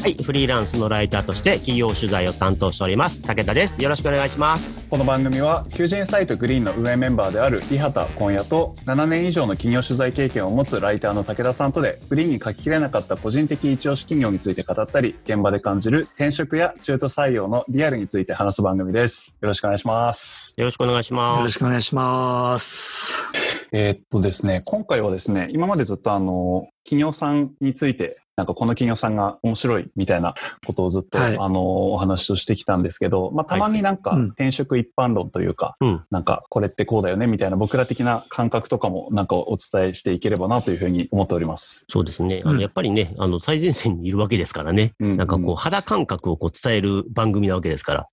はい、フリーランスのライターとして企業取材を担当しております。武田です。よろしくお願いします。この番組は求人サイトグリーンの運営メンバーである伊畑今夜と7年以上の企業取材経験を持つライターの武田さんとでグリーンに書ききれなかった個人的一押し企業について語ったり現場で感じる転職や中途採用のリアルについて話す番組です。よろしくお願いします。よろしくお願いします。よろしくお願いします。えー、っとですね今回はですね今までずっとあの企業さんについて、なんかこの企業さんが面白いみたいなことをずっと、はい、あの、お話をしてきたんですけど、まあ、たまになんか転職一般論というか、はいうん、なんかこれってこうだよねみたいな僕ら的な感覚とかもなんかお伝えしていければなというふうに思っております。そうですね。あの、やっぱりね、あの、最前線にいるわけですからね。うん、なんかこう、肌感覚をこう伝える番組なわけですから。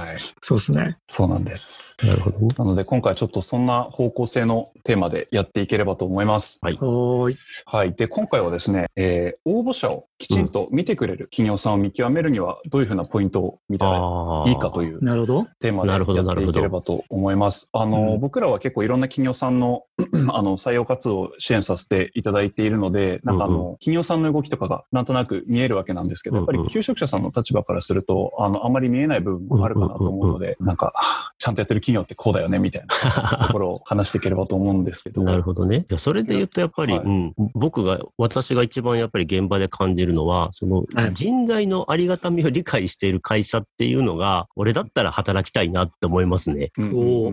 はい。そうですね。そうなんです。なるほど、なので今回ちょっとそんな方向性のテーマでやっていければと思います。はい。はい。で、今回はですね、えー、応募者をきちんと見てくれる。企業さんを見極めるにはどういうふうなポイントを見たらいいかというテーマでやっていければと思います。あの、うん、僕らは結構いろんな企業さんの あの採用活動を支援させていただいているので、なんかあの、うんうん、企業さんの動きとかがなんとなく見えるわけなんですけど、やっぱり求職者さんの立場からすると、あの、あまり見えない部分もあるかなと思うので、なんか、ちゃんとやってる企業ってこうだよねみたいな ところを話していければと思うんですけど。なるほどね。いや、それで言うとやっぱり、はい、うん、僕が、私が一番やっぱり現場で感じるのは、その人材のありがたみを理解している会社っていうのが、俺だったら働きたいなって思いますね。お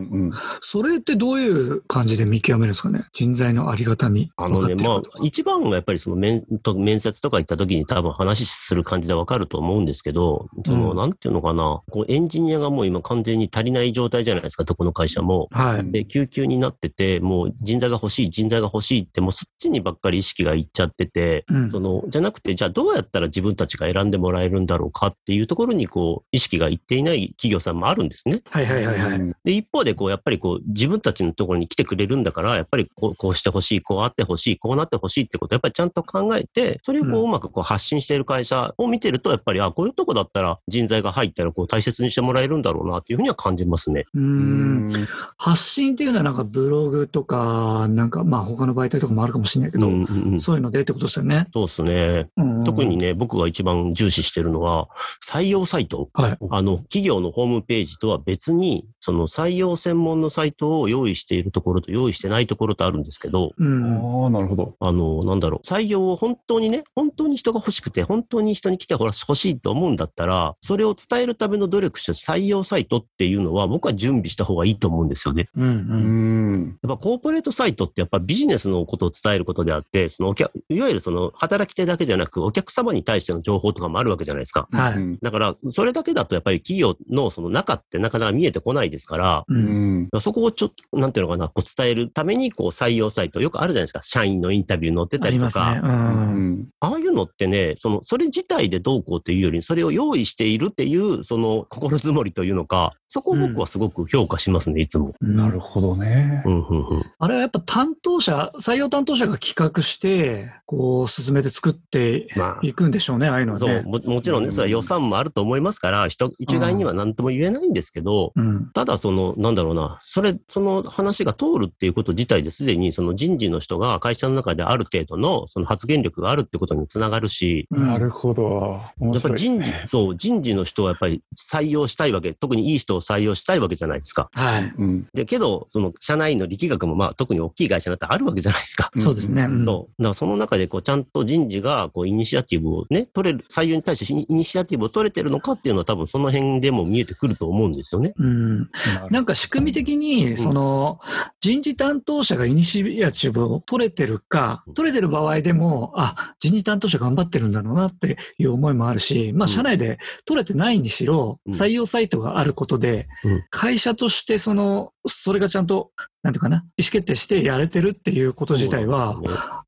それってどういう感じで見極めるんですかね？人材のありがたみ。あのね、まあ、一番はやっぱりその面と面接とか行った時に多分話する感じでわかると思うんですけど、その、うん、なんていうのかな、こうエンジニアがもう今完全に足りない状態じゃないですか、どこの会社も。はい。で、救急になってて、もう人材が欲しい、人材が欲しいって、もうそっちにばっかり意識がいっちゃってて、うん、その、じゃなくて、じゃあどうやったら自分たちが選んでもらえるんだろうかっていうところに、こう、意識がいっていない企業さんもあるんですね。はいはいはいはい。で、一方で、こう、やっぱりこう、自分たちのところに来てくれるんだから、やっぱりこうこうしてほしい、こうあってほしい、こうなってほしいってことをやっぱりちゃんと考えて、それをこう、うまくこう発信している会社を見てると、やっぱり、あ、こういうとこだったら人材が入ったらこう大切にしてもらえるんだろうなっていうふうには感じますね。うん。発信っていうのはなんかブログとか、なんかまあ他の媒体とかもあるかもしれないけど、うんうんうん、そういうのでってことですよね。そうですね。特にね、僕が一番重視してるのは、採用サイト。はい、あの、企業のホームページとは別に、その採用専門のサイトを用意しているところと用意してないところとあるんですけど、うん、ああ、なるほど。あの、なんだろう、採用を本当にね、本当に人が欲しくて、本当に人に来てほしいと思うんだったら、それを伝えるための努力して採用サイトっていうのは、僕は準備した方がいいと思うんですよね。うん、うん。やっぱコーポレートサイトってやっぱビジネスのことを伝えることであって、そのお客、いわゆるその働き手だけじゃなく、お客様に対しての情報とかもあるわけじゃないですか。はい。だから、それだけだとやっぱり企業のその中ってなかなか見えてこないですから、うん、そこをちょっと、なんていうのかな、こう伝えるために、こう採用サイト、よくあるじゃないですか。社員のインタビュー載ってたりとか。あ、ねうん、ああいうのってね、その、それ自体でどうこうというより、それを用意しているっていう、その、心づもりというのか、そこを僕はすごく評価しますね、いつも。なるほどね。うんうんうん、あれはやっぱ担当者、採用担当者が企画して、こう、進めて作っていくんでしょうね、まあ、ああいうのはね。そうも、もちろんね、それは予算もあると思いますから、人、一概には何とも言えないんですけど、うん、ただその、なんだろうな、それ、その話が通るっていうこと自体ですでに、その人事の人が会社の中である程度のその発言力があるってことにつながるし、なるほど。やっぱり人事、そう、人事の人はやっぱり採用したいわけ、特にいい人を採用したいわけじゃないですか。はい。うん、で、けど、その社内の力学もまあ特に大きい会社だったらあるわけじゃないですか。そうですね。うん、そう。だからその中でこうちゃんと人事がこうイニシアティブをね、取れる、採用に対してイニシアティブを取れてるのかっていうのは多分その辺でも見えてくると思うんですよね。うん。なんか仕組み的に、その、人事担当者がイニシアチブを取れてるか、取れてる場合でも、あ、人事担当者頑張ってるんだろうなっていう思いもあるし、まあ、社内で取れてないにしろ、採用サイトがあることで、会社としてその、それがちゃんとなんていうかな、意思決定してやれてるっていうこと自体は、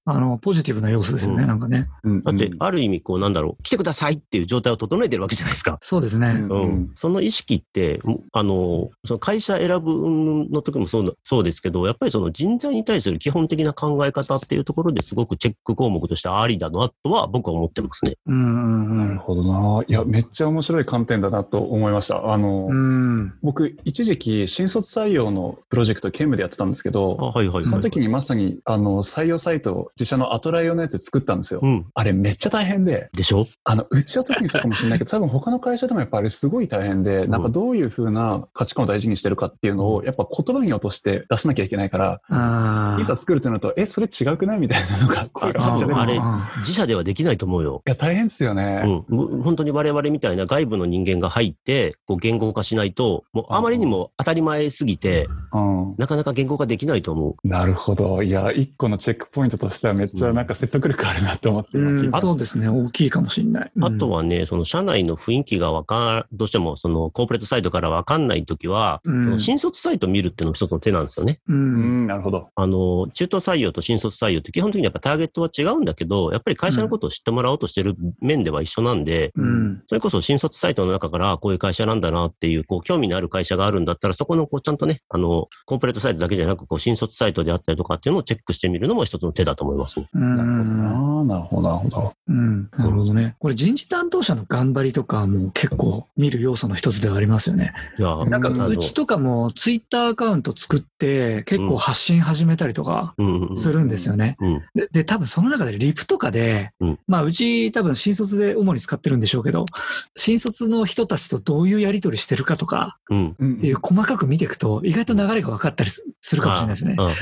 あの、ポジティブな要素ですよね、うん、なんかね。だって、ある意味、こう、なんだろう、来てくださいっていう状態を整えてるわけじゃないですか。そうですね。うん。その意識って、あの、その会社選ぶの時もそうそうですけど、やっぱりその人材に対する基本的な考え方っていうところですごくチェック項目としてありだなとは僕は思ってますね。うん、なるほどな。いや、めっちゃ面白い観点だなと思いました。あの、僕、一時期、新卒採用のプロジェクト、兼務でやってたんですけど、はいはいはい、その時にまさに、あの、採用サイト、自社のアトライ用のやつ作ったんですよ。うん、あれめっちゃ大変で。でしょ？あの、うちは特にそうかもしれないけど、多分他の会社でもやっぱあれすごい大変で、なんかどういうふうな価値観を大事にしてるかっていうのを、やっぱ言葉に落として出さなきゃいけないから、いざ作るってなると、え、それ違くない？みたいなのが声がかっちゃあれ、自社ではできないと思うよ。いや、大変ですよね。うん。本当に我々みたいな外部の人間が入って、こう言語化しないと、もうあまりにも当たり前すぎて、うん、なかなか言語化できないと思う。なるほど。いや、一個のチェックポイントとしてはめっちゃなんか説得力あるなと思って、うん、そうですね。大きいかもしれない。あとはね、その社内の雰囲気がわかどうしてもそのコーポレートサイトからわかんないときは、うん、その新卒サイト見るっていうのも一つの手なんですよね。うん、なるほど。あの、中途採用と新卒採用って基本的にやっぱターゲットは違うんだけど、やっぱり会社のことを知ってもらおうとしてる面では一緒なんで、うん、それこそ新卒サイトの中からこういう会社なんだなっていう、こう、興味のある会社があるんだったら、そこのこう、ちゃんとね、あの、コーポレートサイトだけじゃなく、こう、新卒サイトであったりとかっていうのをチェックしてみるのも一つの手だと思いますね。なるほどな。なるほど、なるほど。うん。なるほどね。これ人事担当者の頑張りとかも結構見る要素の一つではありますよね。いや、なんか、うちとかもツイッターアカウント作って結構発信始めたりとかするんですよね。で、で多分その中でリプとかで、うん、まあうち多分新卒で主に使ってるんでしょうけど、新卒の人たちとどういうやり取りしてるかとか、っていう細かく見ていくと意外と流れが分かったりするかもしれないですね。うん、うん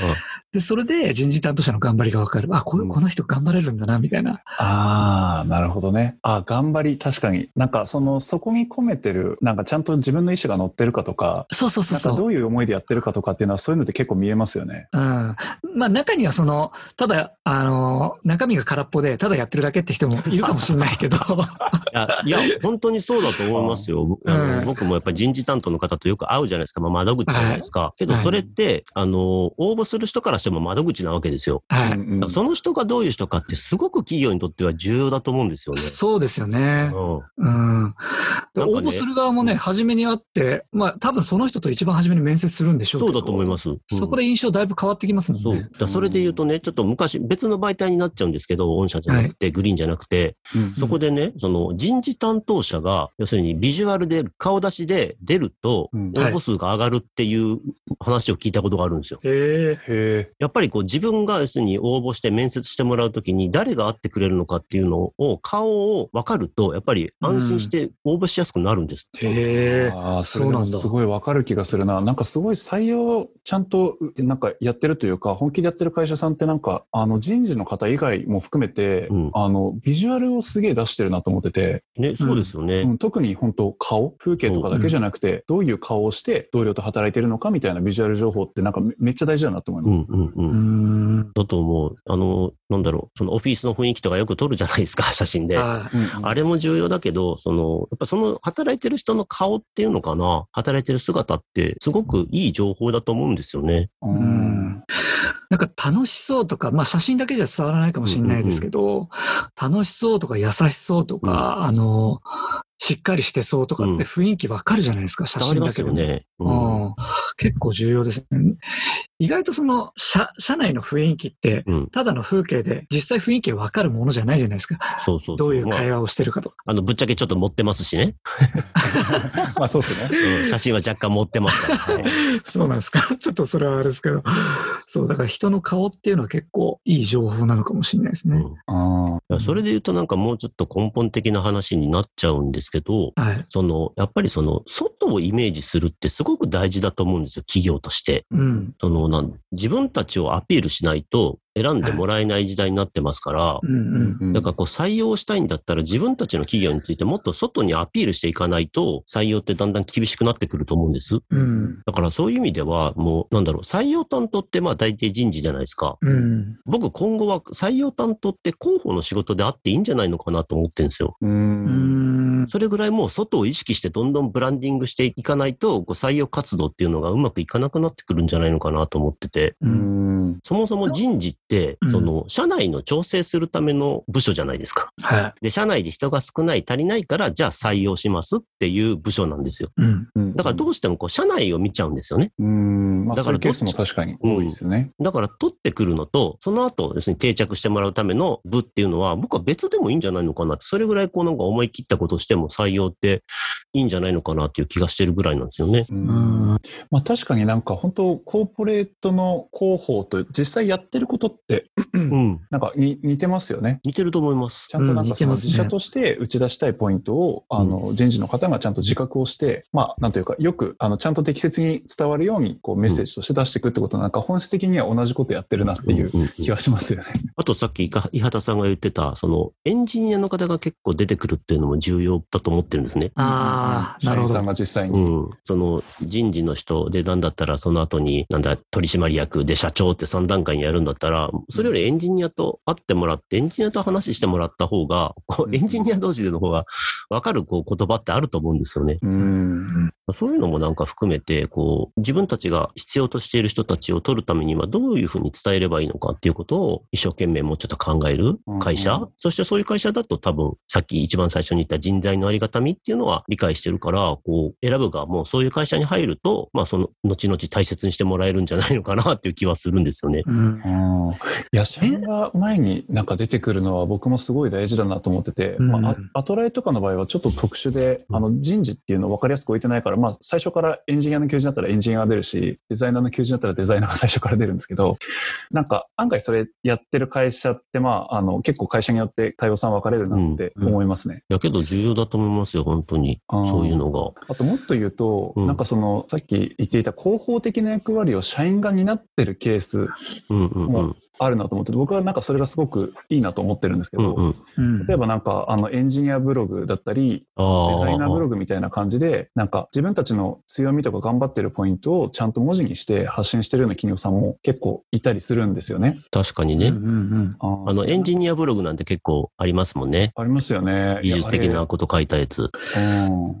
で、それで人事担当者の頑張りが分かる。あ、ここの人頑張れるんだな、みたいな。ああ、なるほどね。あ頑張り、確かに。なんかその、そこに込めてる、なんかちゃんと自分の意思が乗ってるかとか、そうそうそうなんかどういう思いでやってるかとかっていうのはそういうのって結構見えますよね。うん。まあ中にはその、ただ、あの、中身が空っぽで、ただやってるだけって人もいるかもしれないけど。いや、いや、本当にそうだと思いますよ。あの、うん、僕もやっぱり人事担当の方とよく会うじゃないですか。まあ窓口じゃないですか。はい、けどそれって、はい、あの、応募する人からしても窓口なわけですよ。はい。その人がどういう人かってすごく企業にとっては重要だと思うんですよね。そうですよね。うん。うん、応募する側もね、初めに会って、まあ多分その人と一番初めに面接するんでしょうそうだと思います。うん、そこで印象だいぶ変わってきますもんね。そう。だそれで言うとね、ちょっと昔、別の媒体になっちゃうんですけど、御社じゃなくて、はい、グリーンじゃなくて、うんうん、そこでね、その人事担当者が、要するにビジュアルで顔出しで出ると、応募数が上がるっていう話を聞いたことがあるんですよ。へえ。やっぱりこう自分が要するに応募して面接してもらうときに誰が会ってくれるのかっていうのを、顔を分かると、やっぱり安心して応募しやすくなるんです。うん、へえ。ああ、そうなんだ。すごい分かる気がするな。なんかすごい採用ちゃんとなんかやってるというか、本気でやってる会社さんってなんか、あの人事の方以外も含めて、うん、あの、ビジュアルをすげえ出してるなと思ってて。ね、そうですよね。うん、特に本当顔、風景とかだけじゃなくて、どういう顔をして同僚と働いてるのかみたいなビジュアル情報ってなんかめっちゃ大事だなと思います。うんうんうん。だと思う。あの、なんだろう、そのオフィスの雰囲気とかよく撮るじゃないですか、写真で。ああれも重要だけど、その、やっぱその働いてる人の顔っていうのかな、働いてる姿ってすごくいい情報だと思うんですよね。うん。なんか楽しそうとか、まあ写真だけじゃ伝わらないかもしれないですけど、うんうんうん、楽しそうとか優しそうとか、うん、あの、しっかりしてそうとかって雰囲気わかるじゃないですか、うん、写真だけでも。ね、うん、結構重要ですね。意外とその社、社内の雰囲気って、ただの風景で、実際雰囲気わかるものじゃないじゃないですか。そうそうどういう会話をしてるかとか。あの、ぶっちゃけちょっと持ってますしね。まあそうですね、うん。写真は若干持ってますから、ね、そうなんですか。ちょっとそれはあれですけど。そう、だから人の顔っていうのは結構いい情報なのかもしれないですね。うん、あそれで言うとなんかもうちょっと根本的な話になっちゃうんですけど、はい、その、やっぱりその、外をイメージするってすごく大事だと思うんですよ、企業として。うん、そのなん自分たちをアピールしないと、選んでもらえない時代になってますから、だからこう採用したいんだったら自分たちの企業についてもっと外にアピールしていかないと採用ってだんだん厳しくなってくると思うんです。うん、だからそういう意味ではもうなんだろう、採用担当ってまあ大抵人事じゃないですか。うん、僕今後は採用担当って広報の仕事であっていいんじゃないのかなと思ってるんですよ。うんそれぐらいもう外を意識してどんどんブランディングしていかないと、こう採用活動っていうのがうまくいかなくなってくるんじゃないのかなと思ってて、うん、そもそも人事って、その、社内の調整するための部署じゃないですか。はい。で、社内で人が少ない、足りないから、じゃあ採用しますっていう部署なんですよ。うん。だからどうしてもこう、社内を見ちゃうんですよね。うん。まあ、だからケースも確かに多いですよね。だから取ってくるのと、その後ですね、定着してもらうための部っていうのは、僕は別でもいいんじゃないのかなって、それぐらいこうなんか思い切ったことしても採用っていいんじゃないのかなっていう気がしてるぐらいなんですよね。うん。まあ確かになんか本当コーポレートの広報と実際やってることって、うん、なんかに似てますよね。似てると思います。ちゃんとなんかその自社として打ち出したいポイントを、あの、人事の方がちゃんと自覚をして、まあなんというか、よく、あの、ちゃんと適切に伝わるように、こうメッセージとして出していくってことなんか本質的には同じことやってるなっていう気がしますよね。あとさっき伊畑さんが言ってた、そのエンジニアの方が結構出てくるっていうのも重要だと思ってるんですね。ああ、なるほど。社員さんが実際に。うん。その人事の人でなんだったらその後に、なんだ、取締役で社長って3段階にやるんだったら、それよりエンジニアと会ってもらって、エンジニアと話してもらった方が、こうエンジニア同士での方が分かるこう言葉ってあると思うんですよね。うんそういうのもなんか含めて、こう、自分たちが必要としている人たちを取るためにはどういうふうに伝えればいいのかっていうことを一生懸命もうちょっと考える会社、うん。うん、そしてそういう会社だと多分、さっき一番最初に言った人材のありがたみっていうのは理解してるから、こう、選ぶがもうそういう会社に入ると、まあその、後々大切にしてもらえるんじゃないのかなっていう気はするんですよね。うん。いや、社員が前になんか出てくるのは僕もすごい大事だなと思ってて、うん、まあ、アトライとかの場合はちょっと特殊で、あの、人事っていうのを分かりやすく置いてないから、まあ、最初からエンジニアの求人だったらエンジニアが出るし、デザイナーの求人だったらデザイナーが最初から出るんですけど、なんか案外それやってる会社って、まあ、あの、結構会社によって対応さん分かれるなって思いますね。うんうん、やけど重要だと思いますよ、本当に。そういうのが。あともっと言うと、うん、なんかその、さっき言っていた広報的な役割を社員が担ってるケースもあるなと思って僕はなんかそれがすごくいいなと思ってるんですけど、うんうん、例えばなんかあのエンジニアブログだったり、デザイナーブログみたいな感じで、なんか自分たちの強みとか頑張ってるポイントをちゃんと文字にして発信してるような企業さんも結構いたりするんですよね。確かにね。うんうんうん、あのエンジニアブログなんて結構ありますもんね。ありますよね。技術的なこと書いたやつ。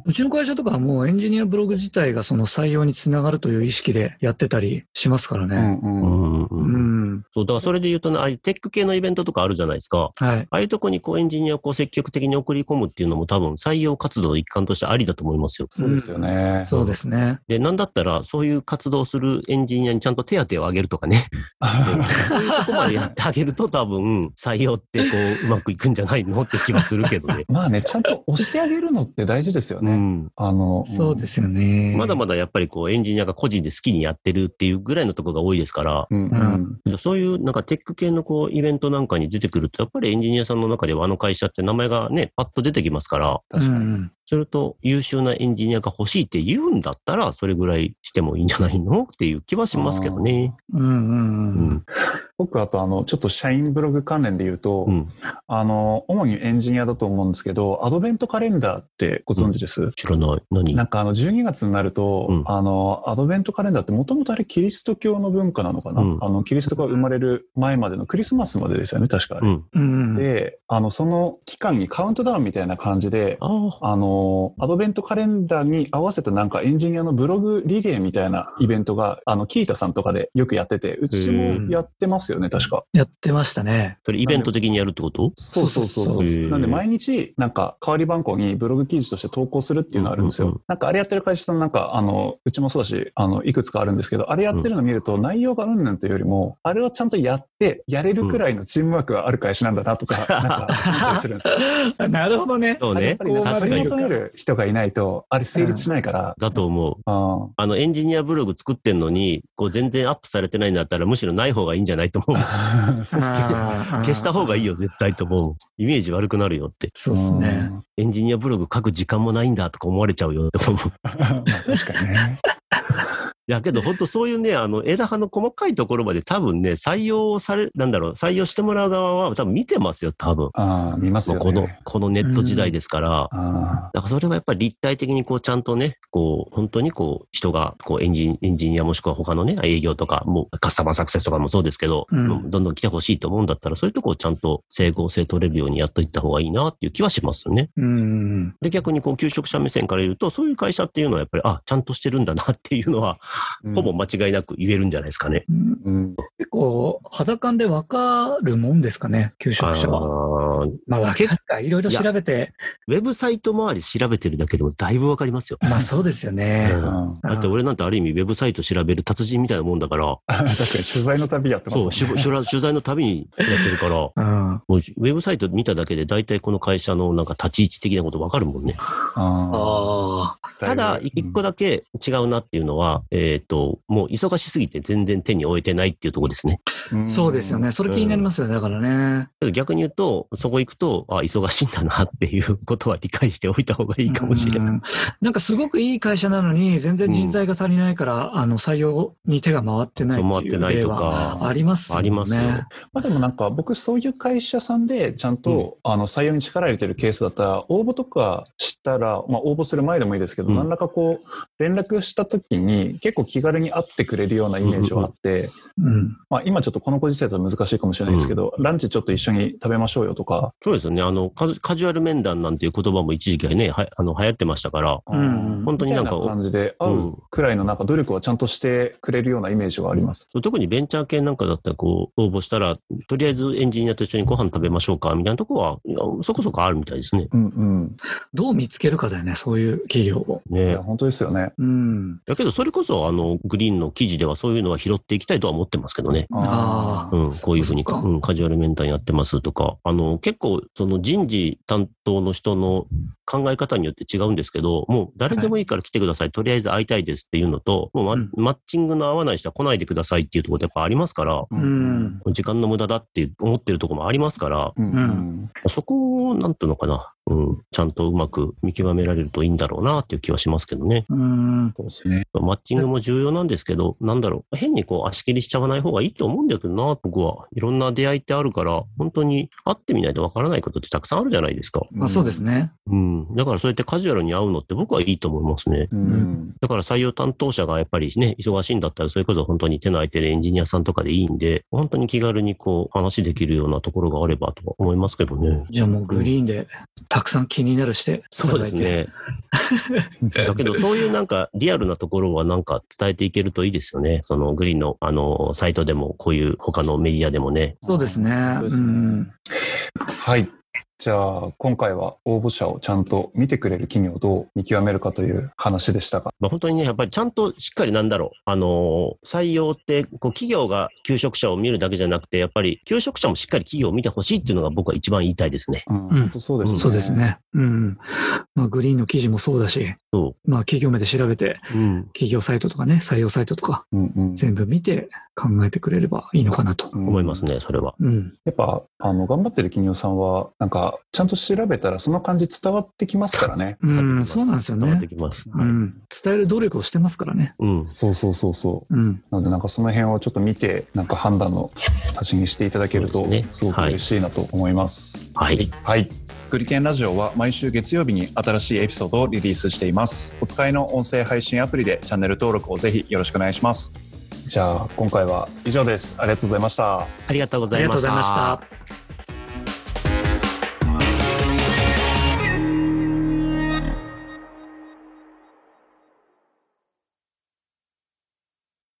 うちの会社とかはもうエンジニアブログ自体がその採用につながるという意識でやってたりしますからね。うんうんうんうん、そう、だからそれで言うとね、ああいうテック系のイベントとかあるじゃないですか。はい。ああいうとこにこうエンジニアをこう積極的に送り込むっていうのも多分採用活動の一環としてありだと思いますよ。そうですよね。そうですね。で、なんだったらそういう活動するエンジニアにちゃんと手当をあげるとかね。そういうとこまでやってあげると多分採用ってこううまくいくんじゃないのって気はするけどね。まあね、ちゃんと押してあげるのって大事ですよね。うん。あの、そうですよね。まだまだやっぱりこうエンジニアが個人で好きにやってるっていうぐらいのところが多いですから、うん、うん、そういうなんかテック系のこうイベントなんかに出てくると、やっぱりエンジニアさんの中ではあの会社って名前がね、パッと出てきますから。確かに。それと優秀なエンジニアが欲しいって言うんだったら、それぐらいしてもいいんじゃないのっていう気はしますけどね。うんうんうん。うん、僕、あと、あの、ちょっと社員ブログ関連で言うと、うん、あの、主にエンジニアだと思うんですけど、アドベントカレンダーってご存知です、うん、知らない。何？なんか、あの、12月になると、あの、アドベントカレンダーってもともとあれキリスト教の文化なのかな、あの、キリストが生まれる前までのクリスマスまでですよね、確かあれ。で、あの、その期間にカウントダウンみたいな感じで、あの、アドベントカレンダーに合わせたなんかエンジニアのブログリレーみたいなイベントが、あの、キータさんとかでよくやってて、うちもやってますよね、確か。やってましたね。それイベント的にやるってことそうそうそうそう。なんで毎日、なんか、代わり番号にブログ記事として投稿するっていうのがあるんですよ。なんか、あれやってる会社さんなんか、あの、うちもそうだし、あの、いくつかあるんですけど、あれやってるの見ると内容がうんぬんというよりも、あれをちゃんとやって、やれるくらいのチームワークがある会社なんだなとか、なんか、するんですよ。なるほどね。そうね。やっぱり、ね、それる人がいないと、あれ成立しないから。だと思う。あの、エンジニアブログ作ってんのに、こう全然アップされてないんだったら、むしろない方がいいんじゃないと思う。そう消した方がいいよ、絶対と思う。イメージ悪くなるよって。そうっすね。エンジニアブログ書く時間もないんだとか思われちゃうよって思う。確かにね。や、けど本当そういうね、あの、枝葉の細かいところまで多分ね、採用され、なんだろう、採用してもらう側は多分見てますよ、多分。ああ、見ますよ、ね、この、このネット時代ですから。うん、だからそれはやっぱり立体的にこう、ちゃんとね、こう、本当にこう、人が、こう、エンジン、エンジニアもしくは他のね、営業とか、もうカスタマーサクセスとかもそうですけど、うん、どんどん来てほしいと思うんだったら、そういうとこをちゃんと整合性取れるようにやっといった方がいいなっていう気はしますよね。うん、で、逆にこう、求職者目線から言うと、そういう会社っていうのはやっぱり、あ、ちゃんとしてるんだなっていうのは、ほぼ間違いなく言えるんじゃないですかね。うん、結構、肌感でわかるもんですかね、求職者は。あまあ、わかいろいろ調べて。ウェブサイト周り調べてるだけでもだいぶわかりますよ。まあそうですよね。うん、だって俺なんてある意味ウェブサイト調べる達人みたいなもんだから。確かに取材の旅やってますね。そう、取材の旅にやってるから、うん、もうウェブサイト見ただけで大体この会社のなんか立ち位置的なことわかるもんね。あただ、一個だけ違うなっていうのは、えっ、ー、と、もう忙しすぎて全然手に負えてないっていうところですね。そうですよね。それ気になりますよね。だからね。逆に言うと、そこ行くと、あ、忙しいんだなっていうことは理解しておいた方がいいかもしれない。なんかすごくいい会社なのに、全然人材が足りないから、うん、あの、採用に手が回ってないっていう例はありますね。ありますよ。まあでもなんか僕そういう会社さんでちゃんと、うん、あの採用に力入れてるケースだったら、応募とかしたら、まあ応募する前でもいいですけど、うん、何らかこう、連絡した時に結構気軽に会ってくれるようなイメージはあって、うん、まあ今ちょっとこのご時世だと難しいかもしれないですけど、ランチちょっと一緒に食べましょうよとか。そうですよね。あの、カジュアル面談なんていう言葉も一時期ね、はあの流行ってましたから、うん、本当になんか。感じで会うくらいのなんか努力はちゃんとしてくれるようなイメージはあります。特にベンチャー系なんかだったらこう、応募したら、とりあえずエンジニアと一緒にご飯食べましょうかみたいなとこは、そこそこあるみたいですね。うんうん。どう見つけるかだよね、そういう企業を。ね本当ですよね。うん。だけど、それこそ、あの、グリーンの記事ではそういうのは拾っていきたいとは思ってますけどね。ああ。うん、こういうふうにうん、カジュアル面談やってますとか、あの、結構、その人事担当の人の考え方によって違うんですけど、もう誰でもいいから来てください、はい、とりあえず会いたいですっていうのと、もうマうん、マッチングの合わない人は来ないでくださいっていうところってやっぱありますから、うん、時間の無駄だって思ってるところもありますから、うん、そこを、なんていうのかな、うん、ちゃんとうまく見極められるといいんだろうなっていう気はしますけどね。うん。そうですね。マッチングも重要なんですけど、なんだろう、変にこう足切りしちゃわない方がいいと思うんだけどな、僕は。いろんな出会いってあるから、本当に会ってみないとわからないことってたくさんあるじゃないですか。あそうですね。うん。だからそうやってカジュアルに会うのって僕はいいと思いますね。うん。だから採用担当者がやっぱりね、忙しいんだったら、それこそ本当に手の空いてるエンジニアさんとかでいいんで、本当に気軽にこう話できるようなところがあればと思いますけどね。じゃあもうグリーンでたくさん気になるしてそうですね。だけど、そういうなんかリアルなところはなんか伝えていけるといいですよね。そのグリーンのあのサイトでも、こういう他のメディアでもね。そうですね。うん、はい。じゃあ、今回は応募者をちゃんと見てくれる企業をどう見極めるかという話でしたが。まあ、本当にね、やっぱりちゃんとしっかりなんだろう。あのー、採用って、こう、企業が求職者を見るだけじゃなくて、やっぱり求職者もしっかり企業を見てほしいっていうのが僕は一番言いたいですね。うん、そうですね。そうですね。うん。まあ、グリーンの記事もそうだし、そうまあ、企業目で調べて、うん、企業サイトとかね、採用サイトとか、うんうん、全部見て考えてくれればいいのかなと。思いますね、それは。うん。やっぱ、あの、頑張ってる企業さんは、なんか、ちゃんと調べたらその感じ伝わってきますからね。うん、そうなんですよね。伝わってきます。うん。伝える努力をしてますからね。うん。そうそうそうそう。うん。なのでなんかその辺をちょっと見て、なんか判断の足しにしていただけると、すごく嬉しいなと思います。はい。はい。グリケンラジオは毎週月曜日に新しいエピソードをリリースしています。お使いの音声配信アプリでチャンネル登録をぜひよろしくお願いします。じゃあ今回は以上です。ありがとうございました。ありがとうございました。